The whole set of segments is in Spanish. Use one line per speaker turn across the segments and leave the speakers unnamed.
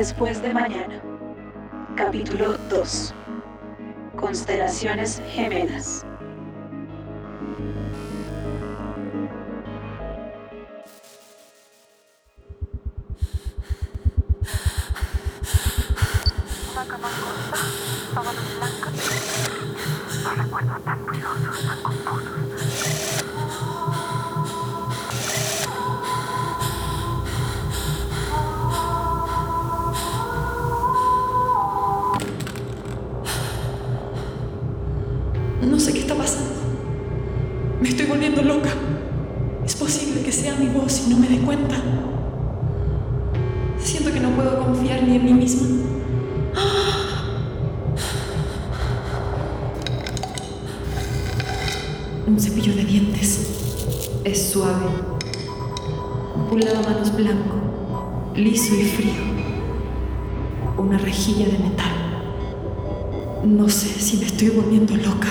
Después de mañana. Capítulo 2. Constelaciones gemelas.
Una cama
sé qué está pasando. Me estoy volviendo loca. Es posible que sea mi voz y no me dé cuenta. Siento que no puedo confiar ni en mí misma. Un cepillo de dientes. Es suave. Un lavamanos blanco, liso y frío. Una rejilla de metal. No sé si me estoy volviendo loca.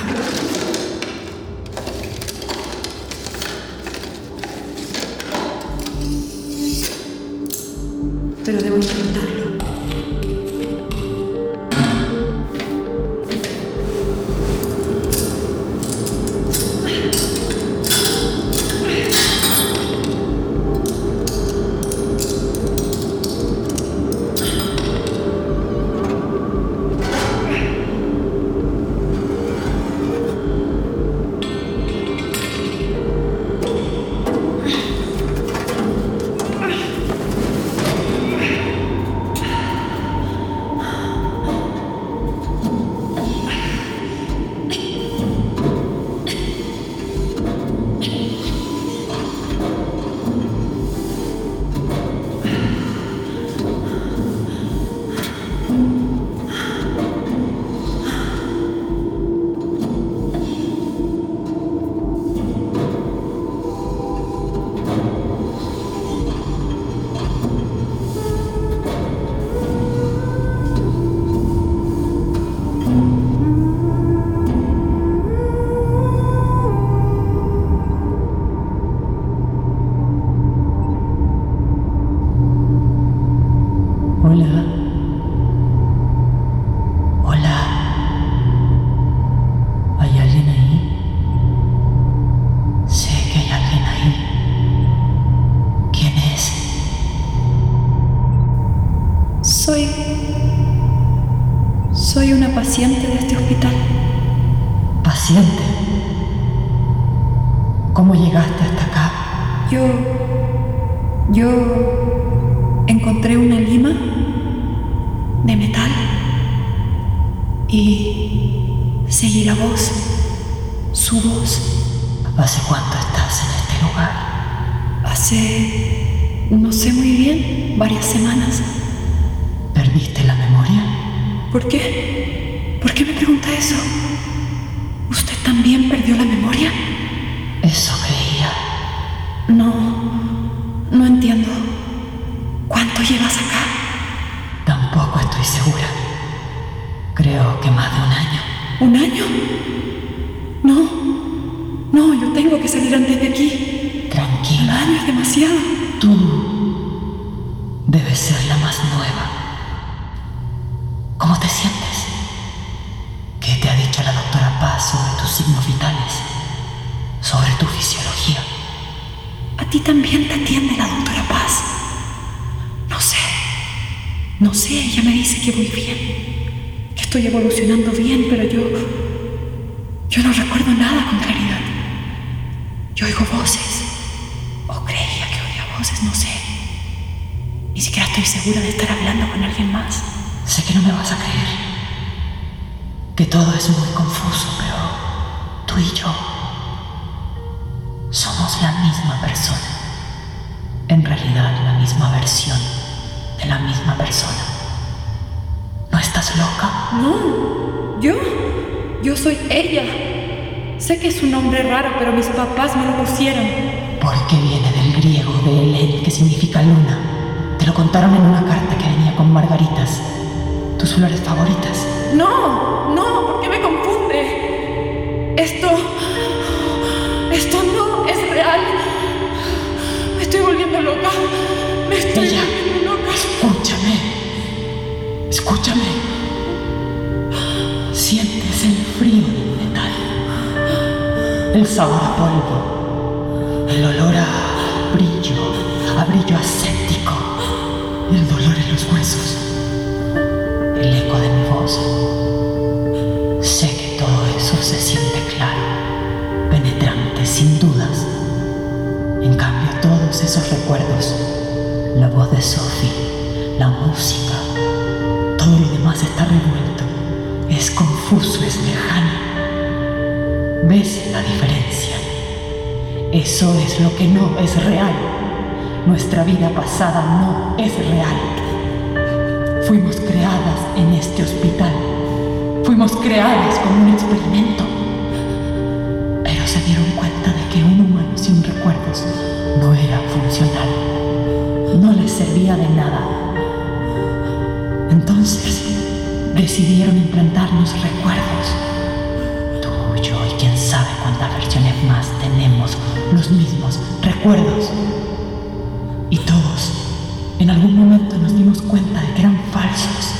Pero debo intentarlo. Hola. Hola. ¿Hay alguien ahí? Sé que hay alguien ahí. ¿Quién es? Soy... Soy una paciente de este hospital. ¿Paciente? ¿Cómo llegaste hasta acá? Yo... Yo... Encontré una lima de metal y seguí la voz, su voz. ¿Hace cuánto estás en este lugar? Hace, no sé muy bien, varias semanas. ¿Perdiste la memoria? ¿Por qué? ¿Por qué me pregunta eso? ¿Usted también perdió la memoria? Eso creía. No, no entiendo. ¿Cuánto llevas acá? Tampoco estoy segura. Creo que más de un año. ¿Un año? No, no, yo tengo que salir antes de aquí. Tranquila. Un año es demasiado. Tú debes ser la más nueva. ¿Cómo te sientes? ¿Qué te ha dicho la doctora Paz sobre tus signos vitales? Sobre tu fisiología. A ti también te atiende la doctora Paz. No sé. No sé, ella me dice que voy bien. Que estoy evolucionando bien, pero yo. Yo no recuerdo nada con claridad. Yo oigo voces. O creía que oía voces, no sé. Ni siquiera estoy segura de estar hablando con alguien más. Sé que no me vas a creer. Que todo es muy confuso, pero tú y yo somos la misma persona. En realidad, la misma versión de la misma persona. ¿No estás loca? No, yo, yo soy ella. Sé que es un nombre raro, pero mis papás me lo pusieron. Porque viene del griego de Helen, que significa luna. Te lo contaron en una carta que venía con margaritas. Tus flores favoritas. No, no, ¿por qué me confunde? Esto... Esto no es real. Me estoy volviendo loca. Me estoy
Ella.
Escúchame. Sientes
el frío del metal, el sabor a polvo, el olor a brillo, a brillo ascético, el dolor en los huesos, el eco de mi voz. Es confuso, es lejano. ¿Ves la diferencia? Eso es lo que no es real. Nuestra vida pasada no es real. Fuimos creadas en este hospital. Fuimos creadas como un experimento. Pero se dieron cuenta decidieron implantarnos recuerdos. Tú, yo y quién sabe cuántas versiones más tenemos los mismos recuerdos. Y todos en algún momento nos dimos cuenta de que eran falsos.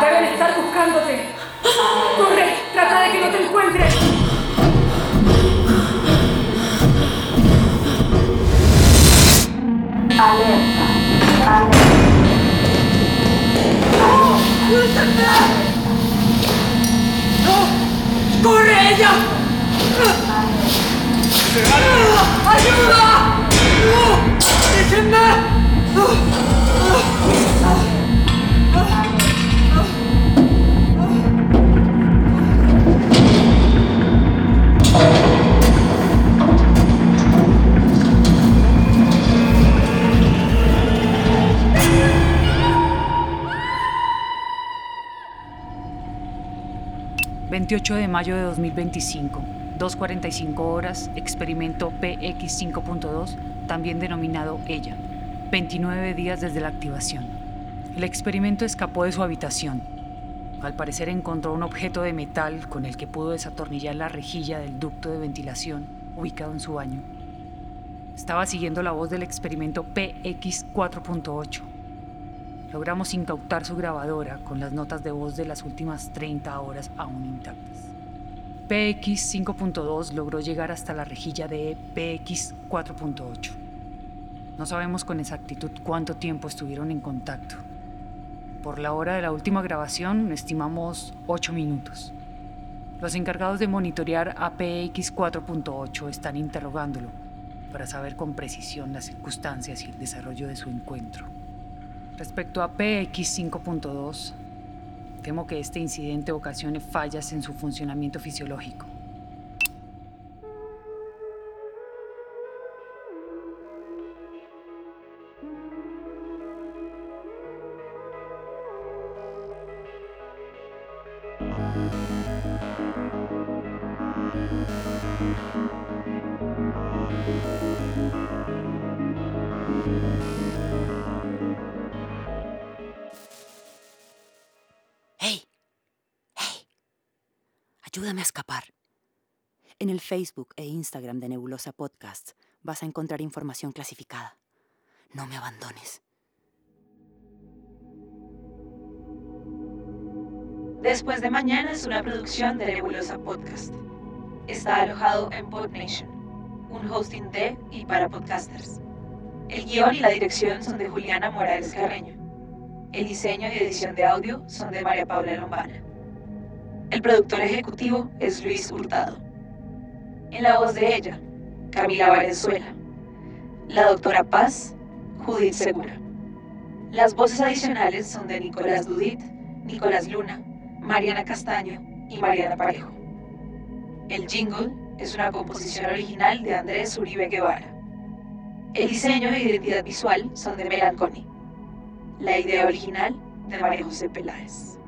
Deben estar buscándote. Corre, trata de que no te encuentren. ¡Corre ella!
...28 de mayo de 2025... ...2.45 horas... ...experimento PX 5.2... ...también denominado Ella... ...29 días desde la activación... ...el experimento escapó de su habitación... ...al parecer encontró un objeto de metal... ...con el que pudo desatornillar la rejilla del ducto de ventilación... ...ubicado en su baño... ...estaba siguiendo la voz del experimento PX 4.8... Logramos incautar su grabadora con las notas de voz de las últimas 30 horas aún intactas. PX 5.2 logró llegar hasta la rejilla de PX 4.8. No sabemos con exactitud cuánto tiempo estuvieron en contacto. Por la hora de la última grabación estimamos 8 minutos. Los encargados de monitorear a PX 4.8 están interrogándolo para saber con precisión las circunstancias y el desarrollo de su encuentro. Respecto a PX 5.2, temo que este incidente ocasione fallas en su funcionamiento fisiológico.
Ayúdame a escapar. En el Facebook e Instagram de Nebulosa Podcasts vas a encontrar información clasificada. No me abandones.
Después de mañana es una producción de Nebulosa Podcast. Está alojado en PodNation, un hosting de y para podcasters. El guion y la dirección son de Juliana Morales Carreño. El diseño y edición de audio son de María Paula Lombana. El productor ejecutivo es Luis Hurtado. En la voz de ella, Camila Valenzuela. La doctora Paz, Judith Segura. Las voces adicionales son de Nicolás Dudit, Nicolás Luna, Mariana Castaño y Mariana Parejo. El jingle es una composición original de Andrés Uribe Guevara. El diseño e identidad visual son de Melanconi. La idea original de María José Peláez.